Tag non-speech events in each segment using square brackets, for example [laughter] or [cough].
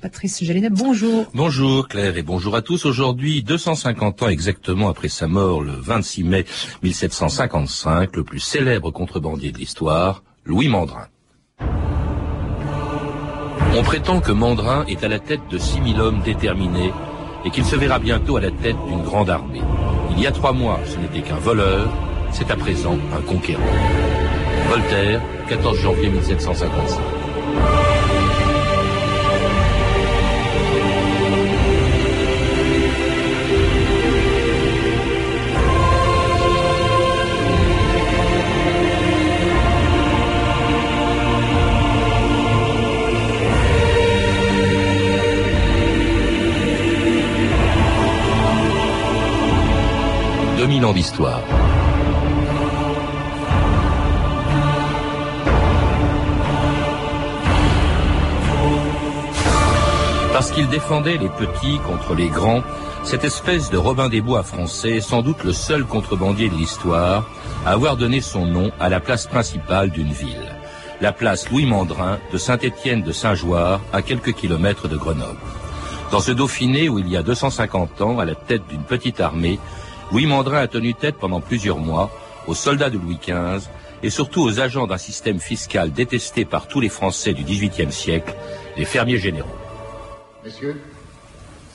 Patrice bonjour. Bonjour Claire et bonjour à tous. Aujourd'hui, 250 ans exactement après sa mort, le 26 mai 1755, le plus célèbre contrebandier de l'histoire, Louis Mandrin. On prétend que Mandrin est à la tête de 6000 hommes déterminés et qu'il se verra bientôt à la tête d'une grande armée. Il y a trois mois, ce n'était qu'un voleur, c'est à présent un conquérant. Voltaire, 14 janvier 1755. 2000 ans d'histoire. Parce qu'il défendait les petits contre les grands, cette espèce de Robin des Bois français sans doute le seul contrebandier de l'histoire à avoir donné son nom à la place principale d'une ville. La place Louis Mandrin de Saint-Étienne de Saint-Joire à quelques kilomètres de Grenoble. Dans ce Dauphiné où il y a 250 ans, à la tête d'une petite armée, Louis Mandrin a tenu tête pendant plusieurs mois aux soldats de Louis XV et surtout aux agents d'un système fiscal détesté par tous les Français du XVIIIe siècle, les fermiers généraux. Messieurs,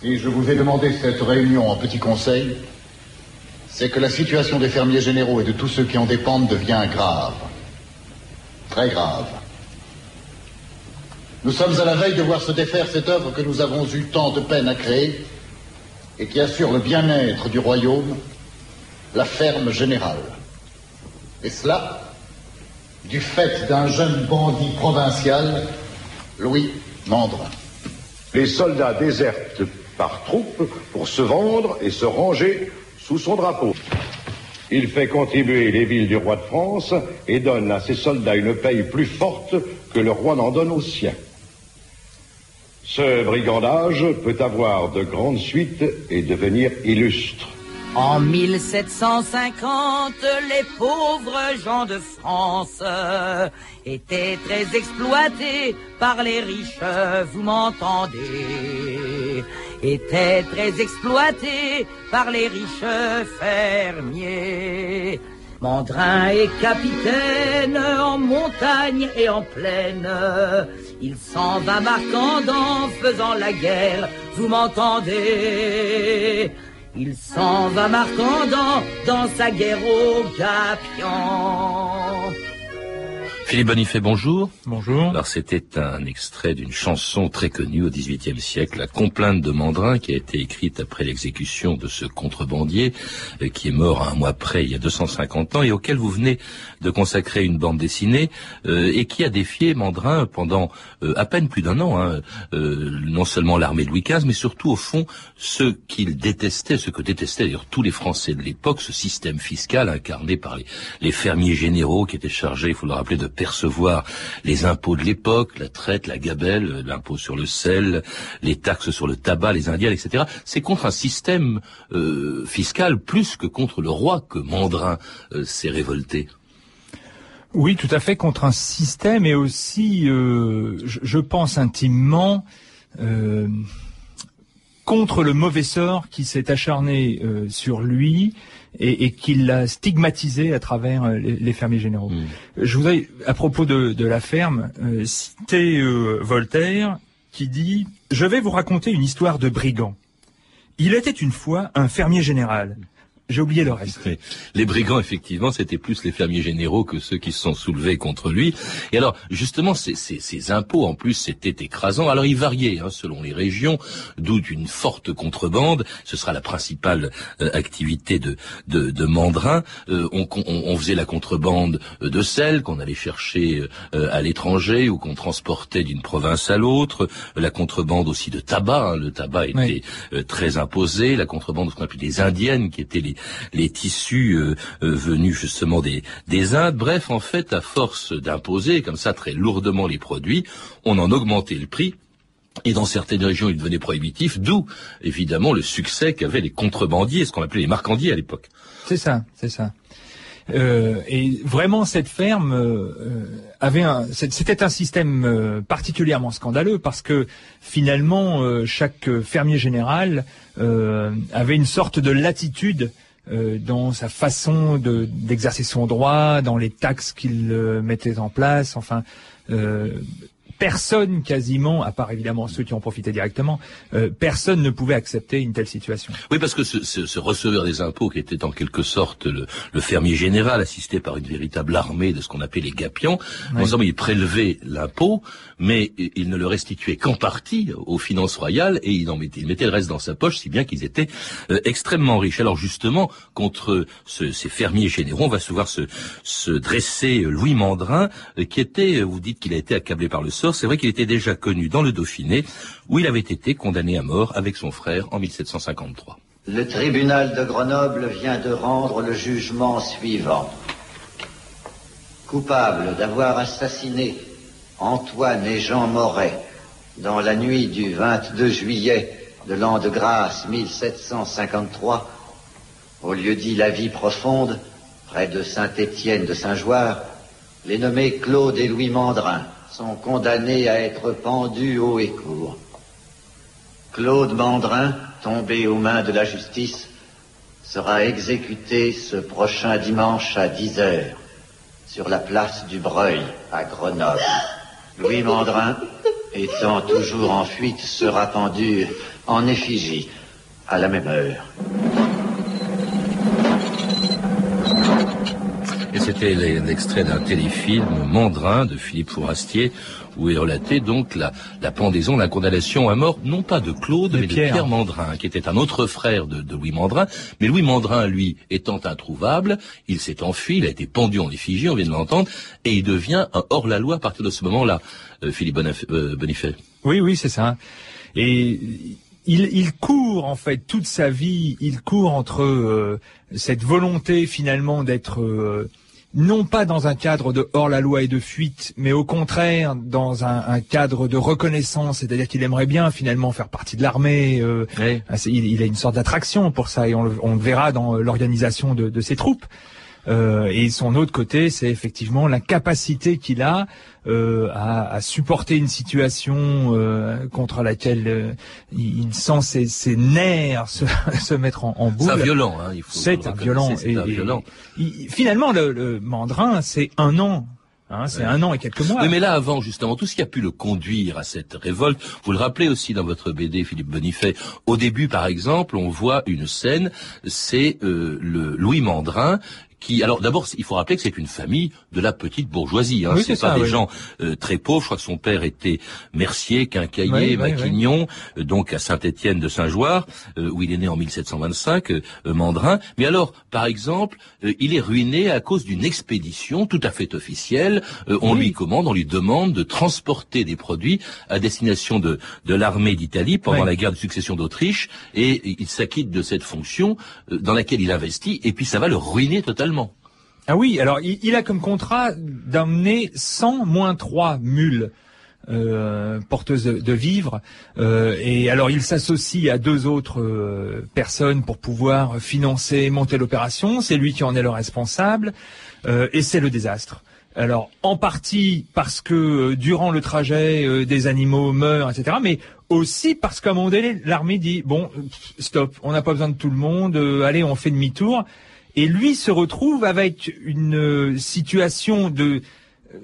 si je vous ai demandé cette réunion en petit conseil, c'est que la situation des fermiers généraux et de tous ceux qui en dépendent devient grave. Très grave. Nous sommes à la veille de voir se défaire cette œuvre que nous avons eu tant de peine à créer et qui assure le bien-être du royaume, la ferme générale. Et cela, du fait d'un jeune bandit provincial, Louis Mandrin. Les soldats désertent par troupes pour se vendre et se ranger sous son drapeau. Il fait contribuer les villes du roi de France et donne à ses soldats une paye plus forte que le roi n'en donne aux siens. Ce brigandage peut avoir de grandes suites et devenir illustre. En 1750, les pauvres gens de France étaient très exploités par les riches, vous m'entendez Étaient très exploités par les riches fermiers. Mandrin est capitaine en montagne et en plaine. Il s'en va marquant faisant la guerre, vous m'entendez? Il s'en va marquant dans sa guerre au Gapion. Philippe Bonifay, bonjour. Bonjour. Alors c'était un extrait d'une chanson très connue au XVIIIe siècle, La complainte de Mandrin, qui a été écrite après l'exécution de ce contrebandier, euh, qui est mort un mois près, il y a 250 ans, et auquel vous venez de consacrer une bande dessinée, euh, et qui a défié Mandrin pendant euh, à peine plus d'un an, hein, non seulement l'armée de Louis XV, mais surtout au fond ce qu'il détestait, ce que détestaient d'ailleurs tous les Français de l'époque, ce système fiscal incarné par les, les fermiers généraux qui étaient chargés, il faut le rappeler, de percevoir les impôts de l'époque, la traite, la gabelle, l'impôt sur le sel, les taxes sur le tabac, les indiens, etc. C'est contre un système euh, fiscal plus que contre le roi que Mandrin euh, s'est révolté. Oui, tout à fait contre un système et aussi, euh, je, pense intimement, contre le mauvais sort qui s'est acharné sur lui et, et qu'il l'a stigmatisé à travers euh, les, fermiers généraux. Hmm. Je voudrais, à propos de, de la ferme, euh, citer euh, Voltaire qui dit « Je vais vous raconter une histoire de brigand. Il était une fois un fermier général. J'ai oublié le reste. [laughs] Les brigands, effectivement, c'était plus les fermiers généraux que ceux qui se sont soulevés contre lui. Et alors, justement, ces, ces, ces impôts, en plus, c'était écrasant. Alors, ils variaient hein, selon les régions, d'où une forte contrebande. Ce sera la principale euh, activité de, de, de Mandrin. Euh, on, on, on, faisait la contrebande de sel qu'on allait chercher euh, à l'étranger ou qu'on transportait d'une province à l'autre. La contrebande aussi de tabac. Hein. Le tabac était très imposé. La contrebande de ce qu'on appelait des indiennes, qui étaient les les tissus euh, euh, venus justement des, des Indes. Bref, en fait, à force d'imposer comme ça très lourdement les produits, on en augmentait le prix. Et dans certaines régions, il devenait prohibitif, d'où évidemment le succès qu'avaient les contrebandiers, ce qu'on appelait les marcandiers à l'époque. C'est ça, c'est ça. Euh, et vraiment, cette ferme avait c'était un système particulièrement scandaleux parce que finalement, chaque fermier général avait une sorte de latitude dans sa façon de, d'exercer son droit, dans les taxes qu'il mettait en place. Enfin, personne quasiment, à part évidemment ceux qui en profitaient directement, euh, personne ne pouvait accepter une telle situation. Oui, parce que ce, ce, ce receveur des impôts, qui était en quelque sorte le, le, fermier général, assisté par une véritable armée de ce qu'on appelait les gapions, oui. ensemble, il prélevait l'impôt, mais il ne le restituait qu'en partie aux finances royales, et il, en mettait, il mettait le reste dans sa poche, si bien qu'ils étaient euh, extrêmement riches. Alors justement, contre ce, ces fermiers généraux, on va se voir se, se dresser Louis Mandrin, euh, qui était, vous dites qu'il a été accablé par le c'est vrai qu'il était déjà connu dans le Dauphiné, où il avait été condamné à mort avec son frère en 1753. Le tribunal de Grenoble vient de rendre le jugement suivant. Coupable d'avoir assassiné Antoine et Jean Moret dans la nuit du 22 juillet de l'an de grâce 1753, au lieu dit La Vie Profonde, près de Saint-Étienne de Saint-Joire, les nommés Claude et Louis Mandrin sont condamnés à être pendus haut et court. Claude Mandrin, tombé aux mains de la justice, sera exécuté ce prochain dimanche à 10 heures sur la place du Breuil à Grenoble. Louis Mandrin, étant toujours en fuite, sera pendu en effigie à la même heure. C'était l'extrait d'un téléfilm Mandrin de Philippe Fourastier où est relatée donc la, la pendaison, la condamnation à mort, non pas de Claude, De mais Pierre. de Pierre Mandrin, qui était un autre frère de, de Louis Mandrin. Mais Louis Mandrin, lui, étant introuvable, il s'est enfui, il a été pendu en effigie, on vient de l'entendre, et il devient un hors-la-loi à partir de ce moment-là, euh, Philippe Bonif- euh, Bonifay. Oui, oui, c'est ça. Et il, il court en fait toute sa vie, il court entre euh, cette volonté finalement d'être euh, non pas dans un cadre de hors-la-loi et de fuite, mais au contraire dans un, un cadre de reconnaissance, c'est-à-dire qu'il aimerait bien finalement faire partie de l'armée. euh, Oui. il, il a une sorte d'attraction pour ça et on le, on le verra dans euh, l'organisation de, de ses troupes. Euh, et son autre côté, c'est effectivement la capacité qu'il a euh, à, à supporter une situation euh, contre laquelle euh, il, sent ses, ses nerfs se, [laughs] se mettre en, en boule. C'est un violent, hein, il faut C'est un violent. C'est un Et- et- violent. finalement, le, le mandrin, c'est un an. Hein, c'est Ouais. un an et quelques mois. Oui, mais là, avant, justement, tout ce qui a pu le conduire à cette révolte, vous le rappelez aussi dans votre BD, Philippe Bonifay. Au début, par exemple, on voit une scène, c'est euh, le Louis Mandrin qui, alors d'abord, il faut rappeler que c'est une famille de la petite bourgeoisie. Hein. Oui, c'est pas ça, des oui. gens euh, très pauvres. Je crois que son père était mercier, quincaillier, Oui, maquignon, euh, donc à Saint-Étienne de Saint-Joire, euh, où il est né en 1725, euh, Mandrin. Mais alors, par exemple, euh, il est ruiné à cause d'une expédition tout à fait officielle. Euh, on lui commande, on lui demande de transporter des produits à destination de, de l'armée d'Italie pendant la guerre de succession d'Autriche, et il s'acquitte de cette fonction euh, dans laquelle il investit, et puis ça va le ruiner totalement. Ah oui, alors il, a comme contrat d'emmener 100 moins 3 mules euh, porteuses de, vivres. Euh, et alors il s'associe à deux autres euh, personnes pour pouvoir financer, monter l'opération. C'est lui qui en est le responsable. Euh, et c'est le désastre. Alors en partie parce que durant le trajet des animaux meurent, etc. Mais aussi parce qu'à un moment donné l'armée dit bon stop, on n'a pas besoin de tout le monde, allez on fait demi-tour. Et lui se retrouve avec une euh, situation de euh,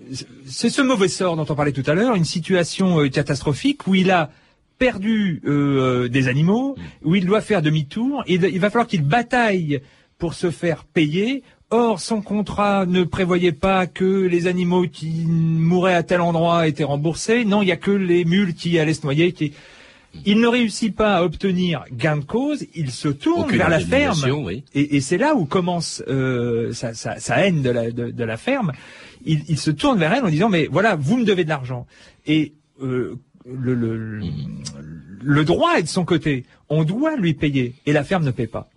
c'est ce mauvais sort dont on parlait tout à l'heure, une situation euh, catastrophique où il a perdu euh, des animaux, où il doit faire demi-tour, et il va falloir qu'il bataille pour se faire payer. Or, son contrat ne prévoyait pas que les animaux qui mouraient à tel endroit étaient remboursés. Non, il y a que les mules qui allaient se noyer. Qui... Il ne réussit pas à obtenir gain de cause. Il se tourne Aucune vers la ferme. oui. Et, et c'est là où commence euh, sa, sa- sa haine de la, de, de la ferme. Il, il se tourne vers elle en disant mais voilà vous me devez de l'argent et euh, le, le, le- le droit est de son côté. On doit lui payer et la ferme ne paie pas.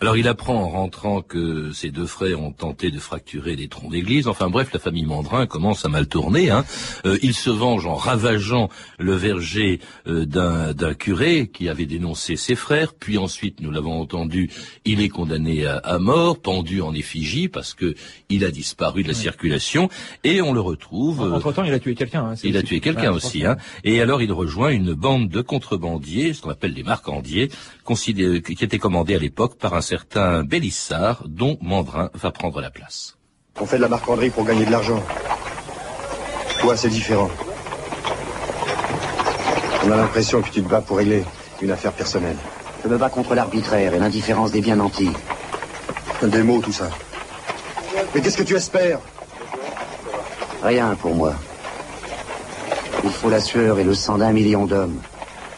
Alors il apprend en rentrant que ses deux frères ont tenté de fracturer des troncs d'église. Enfin bref, la famille Mandrin commence à mal tourner. Hein. Euh, il se venge en ravageant le verger euh, d'un curé qui avait dénoncé ses frères. Puis ensuite, nous l'avons entendu, il est condamné à, mort, pendu en effigie parce que il a disparu de la circulation. Et on le retrouve. Entre temps, il a tué quelqu'un. Hein, il a tué quelqu'un aussi. Hein. Et alors il rejoint une bande de contrebandiers, ce qu'on appelle les marcandiers, qui étaient commandés à l'époque par un certain Bélissard, dont Mandrin va prendre la place. On fait de la marchanderie pour gagner de l'argent. Toi, c'est différent. On a l'impression que tu te bats pour régler une affaire personnelle. Je me bats contre l'arbitraire et l'indifférence des bien nantis. Des mots, tout ça. Mais qu'est-ce que tu espères? Rien pour moi. Il faut la sueur et le sang d'un million d'hommes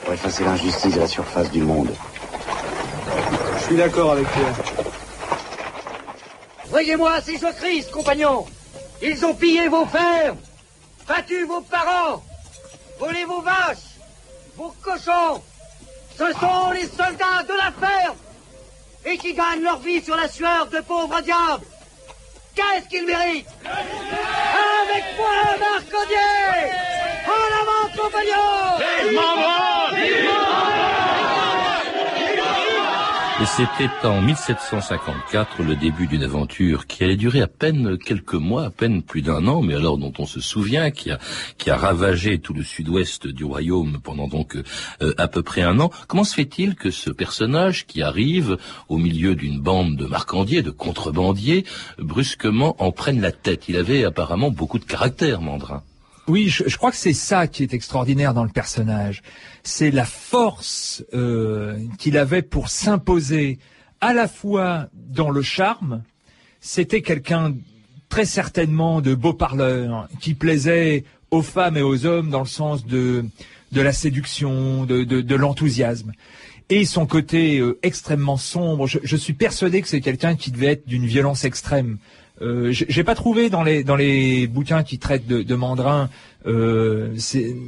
pour effacer l'injustice de la surface du monde suis d'accord avec toi. Voyez-moi ces Christ, compagnons Ils ont pillé vos fermes, battu vos parents, volé vos vaches, vos cochons. Ce sont les soldats de la ferme et qui gagnent leur vie sur la sueur de pauvres diables. Qu'est-ce qu'ils méritent? Avec moi, Marcodier En avant, compagnons et c'était en 1754 le début d'une aventure qui allait durer à peine quelques mois, à peine plus d'un an, mais alors dont on se souvient, qui a, ravagé tout le sud-ouest du royaume pendant donc euh, à peu près un an. Comment se fait-il que ce personnage qui arrive au milieu d'une bande de marcandiers, de contrebandiers, brusquement en prenne la tête? Il avait apparemment beaucoup de caractère, Mandrin. Oui, je, crois que c'est ça qui est extraordinaire dans le personnage. C'est la force euh, qu'il avait pour s'imposer à la fois dans le charme. C'était quelqu'un très certainement de beau parleur qui plaisait aux femmes et aux hommes dans le sens de de la séduction, de, de, de l'enthousiasme. Et son côté euh, extrêmement sombre, je, je suis persuadé que c'est quelqu'un qui devait être d'une violence extrême. Euh, j'ai pas trouvé dans les dans les bouquins qui traitent de, de Mandrin euh,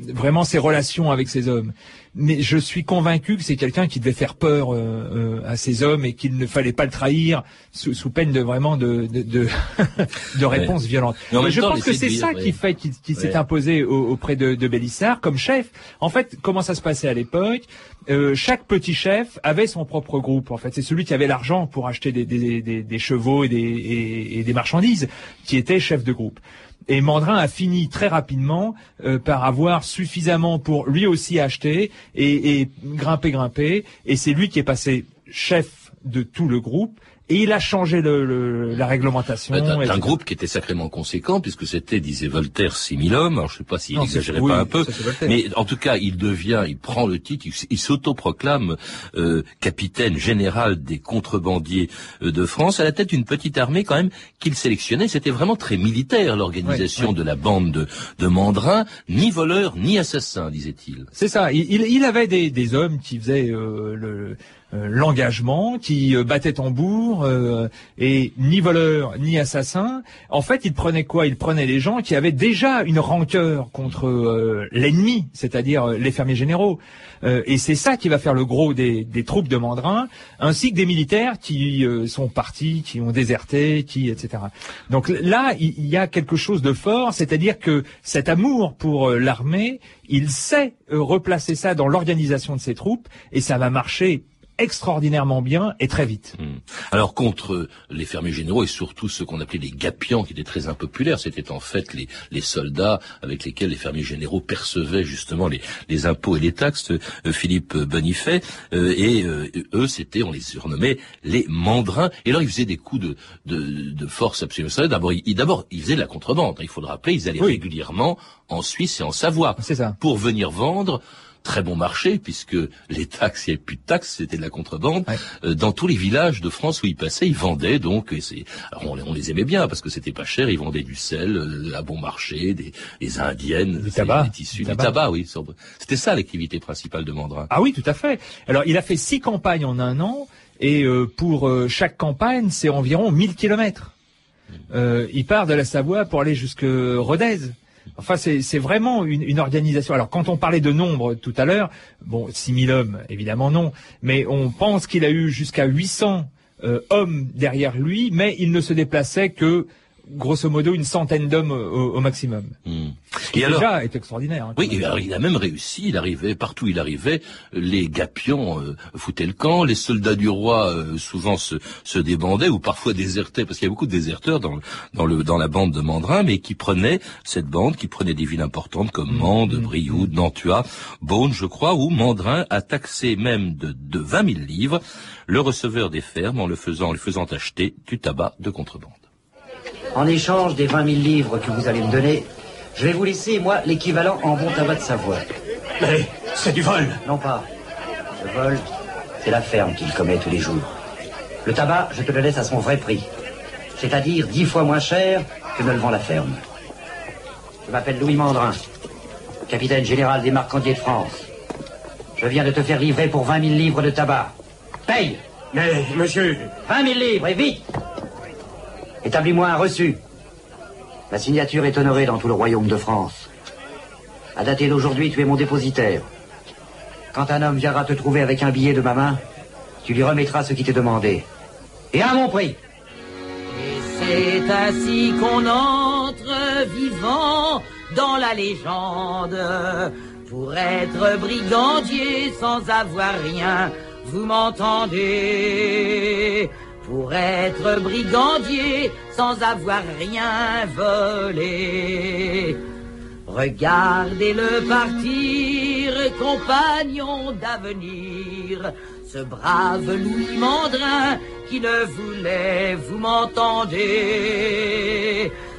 vraiment ses relations avec ces hommes. Mais je suis convaincu que c'est quelqu'un qui devait faire peur euh, euh, à ces hommes et qu'il ne fallait pas le trahir sous, sous peine de vraiment de de, de, [laughs] de réponses violentes. Mais je pense que c'est ça qui fait qu'il s'est imposé auprès de, de Bélissard comme chef. En fait, comment ça se passait à l'époque euh, chaque petit chef avait son propre groupe. En fait, c'est celui qui avait l'argent pour acheter des, des, des, des chevaux et des, et, et des marchandises qui était chef de groupe. Et Mandrin a fini très rapidement euh, par avoir suffisamment pour lui aussi acheter et, et grimper, grimper. Et c'est lui qui est passé chef de tout le groupe et il a changé le, la réglementation. un groupe qui était sacrément conséquent, puisque c'était, disait Voltaire, 6000 hommes. Alors, je sais pas s'il n'exagérait pas un peu, mais en tout cas, il devient, il prend le titre, il, s'autoproclame euh, capitaine général des contrebandiers euh, de France, à la tête d'une petite armée quand même qu'il sélectionnait. C'était vraiment très militaire l'organisation de la bande de, de mandrins, ni voleurs ni assassins, disait-il. C'est ça. Il, il, avait des, des hommes qui faisaient euh, le euh, l'engagement, qui euh, battait tambour, euh, et ni voleur ni assassin. En fait, il prenait quoi? Il prenait les gens qui avaient déjà une rancœur contre l'ennemi, c'est-à-dire les fermiers généraux. et c'est ça qui va faire le gros des, des, troupes de Mandrin, ainsi que des militaires qui sont partis, qui ont déserté, qui etc. Donc là, il y a quelque chose de fort, c'est-à-dire que cet amour pour l'armée, il sait replacer ça dans l'organisation de ses troupes, et ça va marcher extraordinairement bien et très vite. Hmm. Alors contre les fermiers généraux et surtout ceux qu'on appelait les gapians qui étaient très impopulaires, c'était en fait les, les soldats avec lesquels les fermiers généraux percevaient justement les, les impôts et les taxes, euh, Philippe Bonifay, euh, et euh, eux c'était, on les surnommait les mandrins, et alors ils faisaient des coups de, de, de force absolument D'abord, ils, d'abord, ils faisaient de la contrebande, il faut le rappeler, ils allaient régulièrement en Suisse et en Savoie pour venir vendre très bon marché puisque les taxes, il n'y avait plus de taxes, c'était de la contrebande. Euh, dans tous les villages de France où ils passaient, ils vendaient donc. Et c'est, on, les aimait bien parce que c'était pas cher. Ils vendaient du sel euh, à bon marché, des, des indiennes, du tabac, des tissus, du tabac. oui. C'était ça l'activité principale de Mandrin. Ah oui, tout à fait. Alors il a fait six campagnes en un an et euh, pour chaque campagne, c'est environ 1000 kilomètres. Euh, il part de la Savoie pour aller jusque Rodez. Enfin, c'est vraiment une, organisation. Alors, quand on parlait de nombre tout à l'heure, bon, 6000 hommes, évidemment non, mais on pense qu'il a eu jusqu'à 800 euh, hommes derrière lui, mais il ne se déplaçait que grosso modo une centaine d'hommes au, maximum. Ce et déjà est extraordinaire. Hein, oui, il a même réussi. Il arrivait partout. Il arrivait. Les gapions euh, foutaient le camp. Les soldats du roi euh, souvent se, se débandaient ou parfois désertaient parce qu'il y a beaucoup de déserteurs dans, dans, le, dans la bande de Mandrin, mais qui prenaient cette bande, qui prenait des villes importantes comme mmh. Mende, mmh. Brioude, Nantua, Beaune, je crois, où Mandrin a taxé même de, de 20 000 livres le receveur des fermes en le faisant, en le faisant acheter du tabac de contrebande. En échange des 20 000 livres que vous allez me donner, je vais vous laisser, moi, l'équivalent en bon tabac de Savoie. Mais c'est du vol Non pas. Le vol, c'est la ferme qu'il commet tous les jours. Le tabac, je te le laisse à son vrai prix. C'est-à-dire dix fois moins cher que ne le vend la ferme. Je m'appelle Louis Mandrin, capitaine général des marcandiers de France. Je viens de te faire livrer pour 20 000 livres de tabac. Paye Mais, monsieur... 20 000 livres, et vite Établis-moi un reçu. Ma signature est honorée dans tout le royaume de France. À dater d'aujourd'hui, tu es mon dépositaire. Quand un homme viendra te trouver avec un billet de ma main, tu lui remettras ce qui t'est demandé. Et à mon prix. Et c'est ainsi qu'on entre vivant dans la légende. Pour être brigandier sans avoir rien, vous m'entendez brigandier sans avoir rien volé. Regardez-le partir, compagnon d'avenir, ce brave Louis Mandrin qui ne voulait, vous m'entendez,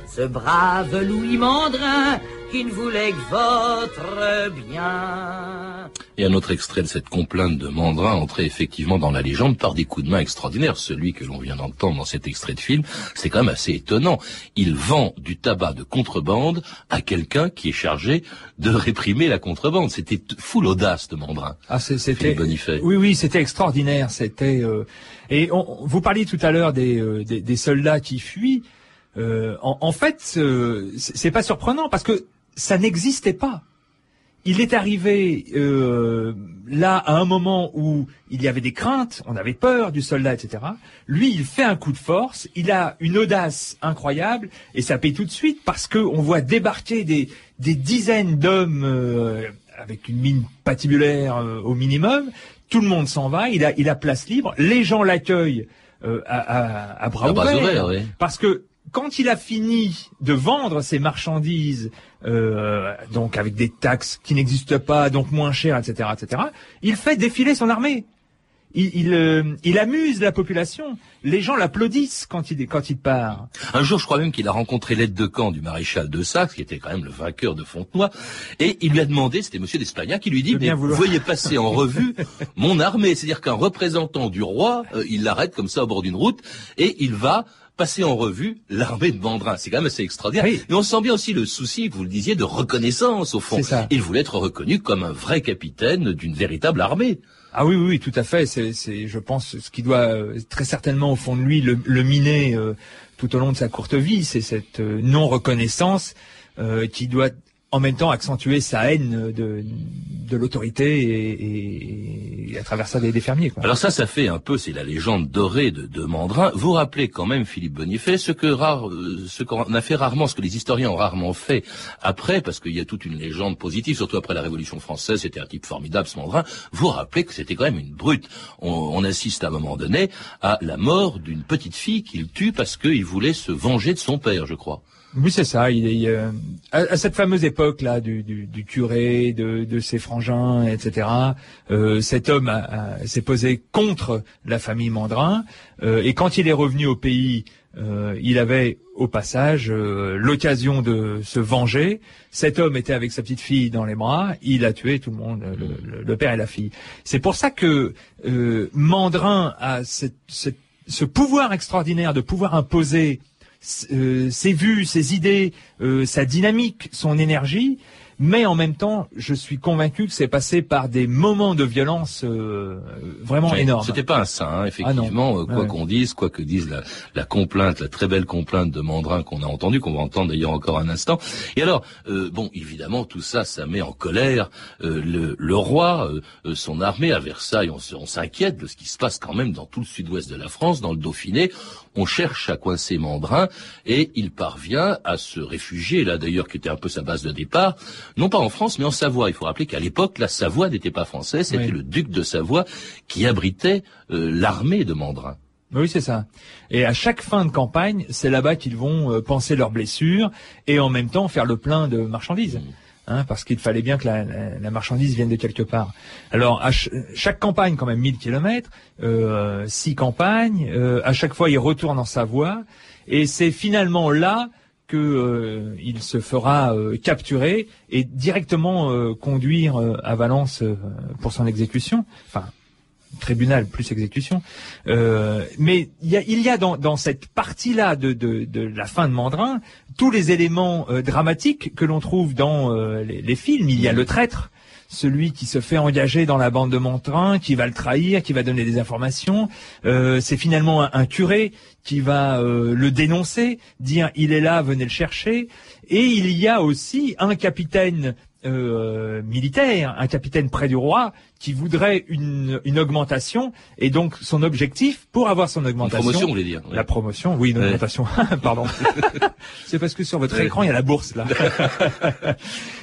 ce brave Louis Mandrin qui ne voulait que votre bien. Et un autre extrait de cette complainte de Mandrin entrait effectivement dans la légende par des coups de main extraordinaires. Celui que l'on vient d'entendre dans cet extrait de film, c'est quand même assez étonnant. Il vend du tabac de contrebande à quelqu'un qui est chargé de réprimer la contrebande. C'était fou l'audace de Mandrin. Ah, c'était Oui, oui, c'était extraordinaire. C'était euh, et vous parliez tout à l'heure des, euh, des, soldats qui fuient. Euh, en, en, fait, euh, c'est pas surprenant parce que ça n'existait pas. Il est arrivé euh, là à un moment où il y avait des craintes, on avait peur du soldat, etc. Lui, il fait un coup de force, il a une audace incroyable et ça paye tout de suite parce que on voit débarquer des, des dizaines d'hommes euh, avec une mine patibulaire euh, au minimum. Tout le monde s'en va, il a, il a place libre, les gens l'accueillent à, à, à, bras, ouverts, parce que quand il a fini de vendre ses marchandises, euh, donc avec des taxes qui n'existent pas, donc moins chères, etc., etc., il fait défiler son armée. Il, euh, il, amuse la population. Les gens l'applaudissent quand il, quand il part. Un jour, je crois même qu'il a rencontré l'aide de camp du maréchal de Saxe, qui était quand même le vainqueur de Fontenoy, et il lui a demandé, c'était Monsieur d'Espagnac, qui lui dit, mais voyez passer en [laughs] revue mon armée. C'est-à-dire qu'un représentant du roi, euh, il l'arrête comme ça au bord d'une route, et il va passer en revue l'armée de Mandrin. C'est quand même assez extraordinaire. Et on sent bien aussi le souci, vous le disiez, de reconnaissance au fond. Il voulait être reconnu comme un vrai capitaine d'une véritable armée. Ah oui, oui, tout à fait. C'est, je pense, ce qui doit euh, très certainement au fond de lui le, miner euh, tout au long de sa courte vie, c'est cette euh, non reconnaissance qui doit en même temps accentuer sa haine de, de l'autorité et, et, à travers ça des, des fermiers. Quoi. Alors ça, ça fait un peu, c'est la légende dorée de, de Mandrin. Vous rappelez quand même, Philippe Bonifay, ce que rare, euh, ce qu'on a fait rarement, ce que les historiens ont rarement fait après, parce qu'il y a toute une légende positive, surtout après la Révolution française, c'était un type formidable, ce Mandrin. Vous rappelez que c'était quand même une brute. On, on assiste à un moment donné à la mort d'une petite fille qu'il tue parce qu'il voulait se venger de son père, je crois. Oui, c'est ça. Il, euh, à, cette fameuse époque là du, du, du curé, de, de, ses frangins, etc. Euh, cet homme s'est posé contre la famille Mandrin, euh, et quand il est revenu au pays, euh, il avait au passage euh, l'occasion de se venger. Cet homme était avec sa petite fille dans les bras. Il a tué tout le monde, le, le, père et la fille. C'est pour ça que Mandrin a cette, cette, ce pouvoir extraordinaire de pouvoir imposer euh, ses vues, ses idées, euh, sa dynamique, son énergie, mais en même temps, je suis convaincu que c'est passé par des moments de violence euh, vraiment Oui, énormes. C'était pas un saint, hein, effectivement, Ah non. euh, quoi Ouais. qu'on dise, quoi que dise la, la complainte, la très belle complainte de Mandrin qu'on a entendue, qu'on va entendre d'ailleurs encore un instant. Et alors, euh, bon, évidemment, tout ça, ça met en colère euh, le, le roi, euh, euh, son armée à Versailles. On s'inquiète de ce qui se passe quand même dans tout le sud-ouest de la France, dans le Dauphiné. On cherche à coincer Mandrin et il parvient à se réfugier, là d'ailleurs, qui était un peu sa base de départ, non pas en France, mais en Savoie. Il faut rappeler qu'à l'époque, la Savoie n'était pas française, c'était Oui. le duc de Savoie qui abritait euh, l'armée de Mandrin. Oui, c'est ça. Et à chaque fin de campagne, c'est là-bas qu'ils vont euh, penser leurs blessures et en même temps faire le plein de marchandises. Hein, parce qu'il fallait bien que la, la- la marchandise vienne de quelque part. Alors, à ch- chaque campagne, quand même 1000 kilomètres, euh, six campagnes, euh, à chaque fois, il retourne en Savoie, et c'est finalement là que euh, se fera euh, capturer et directement euh, conduire euh, à Valence euh, pour son exécution. Enfin, tribunal plus exécution. Euh, mais il y a, il y a dans, dans cette partie-là de, de, de la fin de Mandrin tous les éléments dramatiques que l'on trouve dans les, les films. Il y a le traître, celui qui se fait engager dans la bande de Mandrin, qui va le trahir, qui va donner des informations. Euh, C'est finalement un, un curé qui va euh, le dénoncer, dire il est là, venez le chercher. Et il y a aussi un capitaine euh, militaire, un capitaine près du roi, qui voudrait une, une augmentation, et donc son objectif pour avoir son augmentation, promotion, vous voulez dire, ouais. la promotion, oui, une Ouais. augmentation, [laughs] pardon. [laughs] C'est parce que sur votre Ouais. écran il y a la bourse là.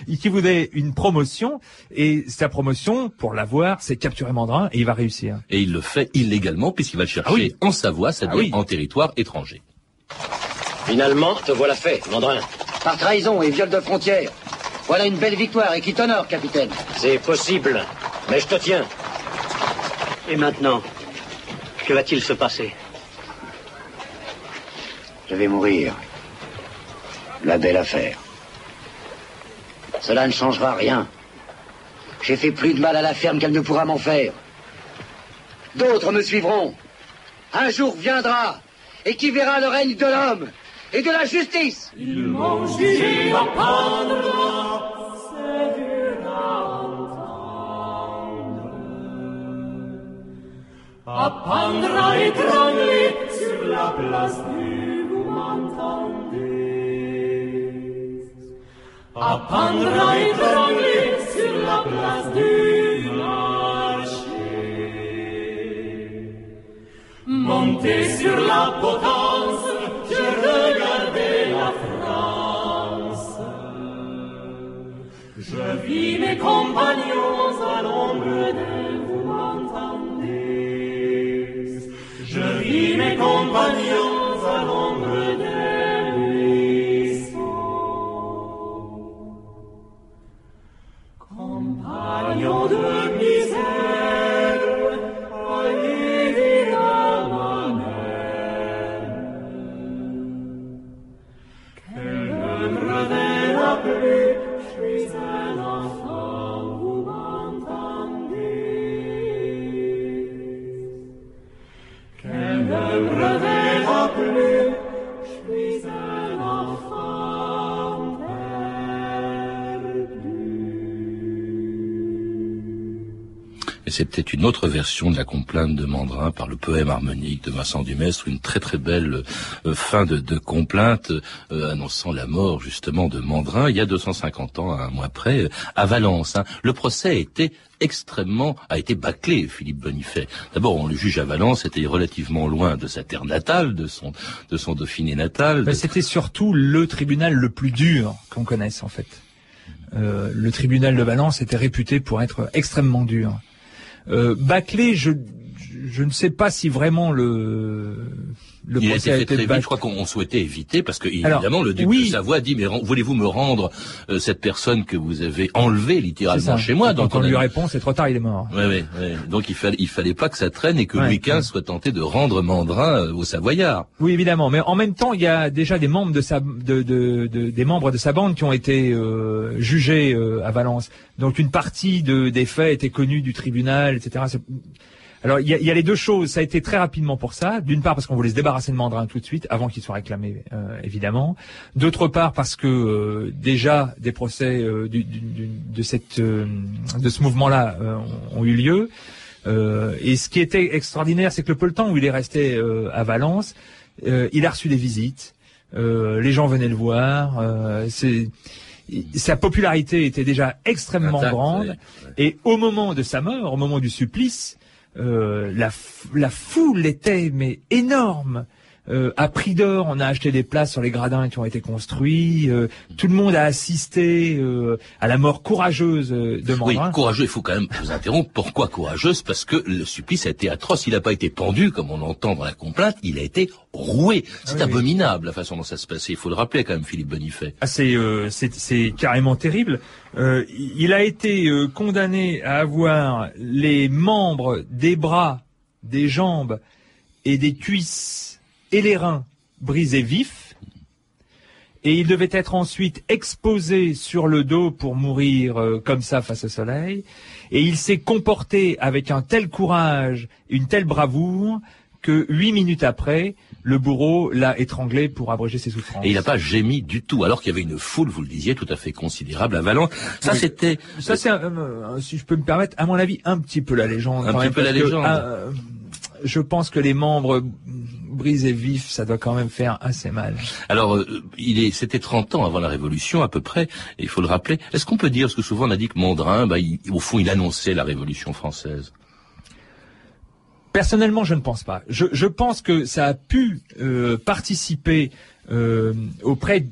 Et [laughs] qui voudrait une promotion, et sa promotion pour l'avoir, c'est capturer Mandrin, et il va réussir. Et il le fait illégalement puisqu'il va le chercher Ah oui. en Savoie, c'est-à-dire Ah oui. en territoire étranger. Finalement, te voilà fait, Mandrin. Par trahison et viol de frontières. Voilà une belle victoire et qui t'honore, capitaine. C'est possible, mais je te tiens. Et maintenant, que va-t-il se passer? Je vais mourir. La belle affaire. Cela ne changera rien. J'ai fait plus de mal à la ferme qu'elle ne pourra m'en faire. D'autres me suivront. Un jour viendra et qui verra le règne de l'homme et de la justice? Ils À étrangler sur la place du vous m'entendez. À étrangler sur la place du marché. Monté sur la potence, je regardais la France. Je vis mes compagnons à l'ombre de mes Peut-être une autre version de la complainte de Mandrin par le poème harmonique de Vincent Dumestre, une très très belle euh, fin de, de complainte euh, annonçant la mort justement de Mandrin il y a 250 ans, un mois près, euh, à Valence. hein. Le procès a été extrêmement a été bâclé, Philippe Bonifay. D'abord, on le juge à Valence, c'était relativement loin de sa terre natale, de son de Dauphiné natal. Ben, C'était surtout le tribunal le plus dur qu'on connaisse en fait. Le tribunal de Valence était réputé pour être extrêmement dur. Euh, Bâclé, je, je ne sais pas si vraiment le, le il a procès été a fait été très vite. Je crois qu'on souhaitait éviter parce que Alors, évidemment le duc oui. de Savoie dit mais voulez-vous me rendre euh, cette personne que vous avez enlevée littéralement chez moi donc Quand on a- lui répond, c'est trop tard, il est mort. Ouais, ouais, ouais. Donc il fallait, il fallait pas que ça traîne et que Louis XV soit tenté de rendre Mandrin euh, aux Savoyards. Oui, évidemment. Mais en même temps, il y a déjà des membres de sa, de, de- de- des membres de sa bande qui ont été euh, jugés euh, à Valence. Donc une partie de, des faits était connue du tribunal, etc. Alors il y a, il y a les deux choses. Ça a été très rapidement pour ça. D'une part parce qu'on voulait se débarrasser de Mandrin tout de suite avant qu'il soit réclamé, euh, évidemment. D'autre part parce que euh, déjà des procès euh, du- du- du- de cette euh, de ce mouvement-là euh, ont, ont eu lieu. Euh, et ce qui était extraordinaire, c'est que le peu le temps où il est resté euh, à Valence, euh, il a reçu des visites. Euh, les gens venaient le voir. euh, c'est sa popularité était déjà extrêmement grande. Et au moment de sa mort, au moment du supplice, la, f- la foule était mais énorme. Euh, à prix d'or, on a acheté des places sur les gradins qui ont été construits. euh, tout le monde a assisté euh, à la mort courageuse euh, de Oui, Mandrin. courageux, il faut quand même vous interrompre. Pourquoi courageuse? Parce que le supplice a été atroce. Il n'a pas été pendu, comme on l'entend dans la complainte, il a été roué. C'est oui, oui. abominable la façon dont ça se passait. Il faut le rappeler quand même, Philippe Bonifay. Ah, c'est, euh, c'est, c'est carrément terrible. Euh, il a été euh, condamné à avoir les membres des bras, des jambes et des cuisses et les reins brisés vifs. Et il devait être ensuite exposé sur le dos pour mourir euh, comme ça face au soleil. Et il s'est comporté avec un tel courage, une telle bravoure, que huit minutes après, le bourreau l'a étranglé pour abréger ses souffrances. Et il n'a pas gémi du tout, alors qu'il y avait une foule, vous le disiez, tout à fait considérable à Valence. Ça, Oui. c'était... Ça, c'est, euh, si je peux me permettre, à mon avis, un petit peu la légende. Un petit peu la que, légende. euh, je pense que les membres brisés vifs, ça doit quand même faire assez mal. Alors, euh, il est, c'était 30 ans avant la Révolution à peu près, il faut le rappeler. Est-ce qu'on peut dire, parce que souvent on a dit que Mondrin, bah, il- au fond, il annonçait la Révolution française? Personnellement, je ne pense pas. Je, je pense que ça a pu euh, participer euh, auprès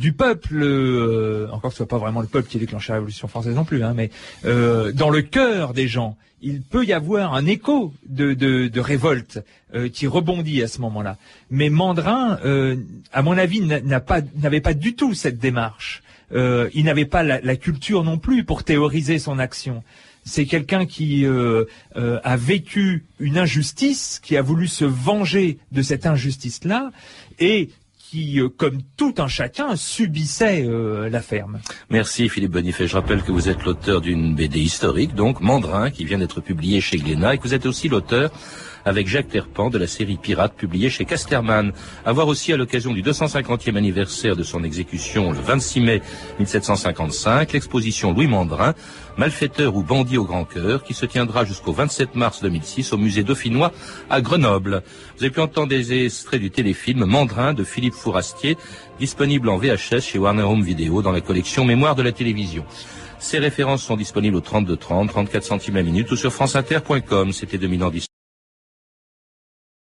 du peuple, euh, encore que ce soit pas vraiment le peuple qui a déclenché la Révolution française non plus, hein, mais euh, dans le cœur des gens, il peut y avoir un écho de, de, de révolte euh, qui rebondit à ce moment-là. Mais Mandrin, euh, à mon avis, pas n'avait pas du tout cette démarche. Euh, il n'avait pas la, la culture non plus pour théoriser son action. C'est quelqu'un qui euh, euh, a vécu une injustice, qui a voulu se venger de cette injustice-là, et qui, euh, comme tout un chacun, subissait euh, la ferme. Merci Philippe Bonifay. Je rappelle que vous êtes l'auteur d'une BD historique, donc Mandrin, qui vient d'être publiée chez Glénat, et que vous êtes aussi l'auteur avec Jacques Terpan de la série Pirate publiée chez Casterman. À voir aussi à l'occasion du 250e anniversaire de son exécution le 26 mai 1755, l'exposition Louis Mandrin, malfaiteur ou bandit au grand cœur, qui se tiendra jusqu'au 27 mars 2006 au musée dauphinois à Grenoble. Vous avez pu entendre des extraits du téléfilm Mandrin de Philippe Fourastier, disponible en VHS chez Warner Home Video dans la collection Mémoire de la télévision. Ces références sont disponibles au 32 30, 34 centimes la minute ou sur franceinter.com. C'était 2000 ans d'histoire.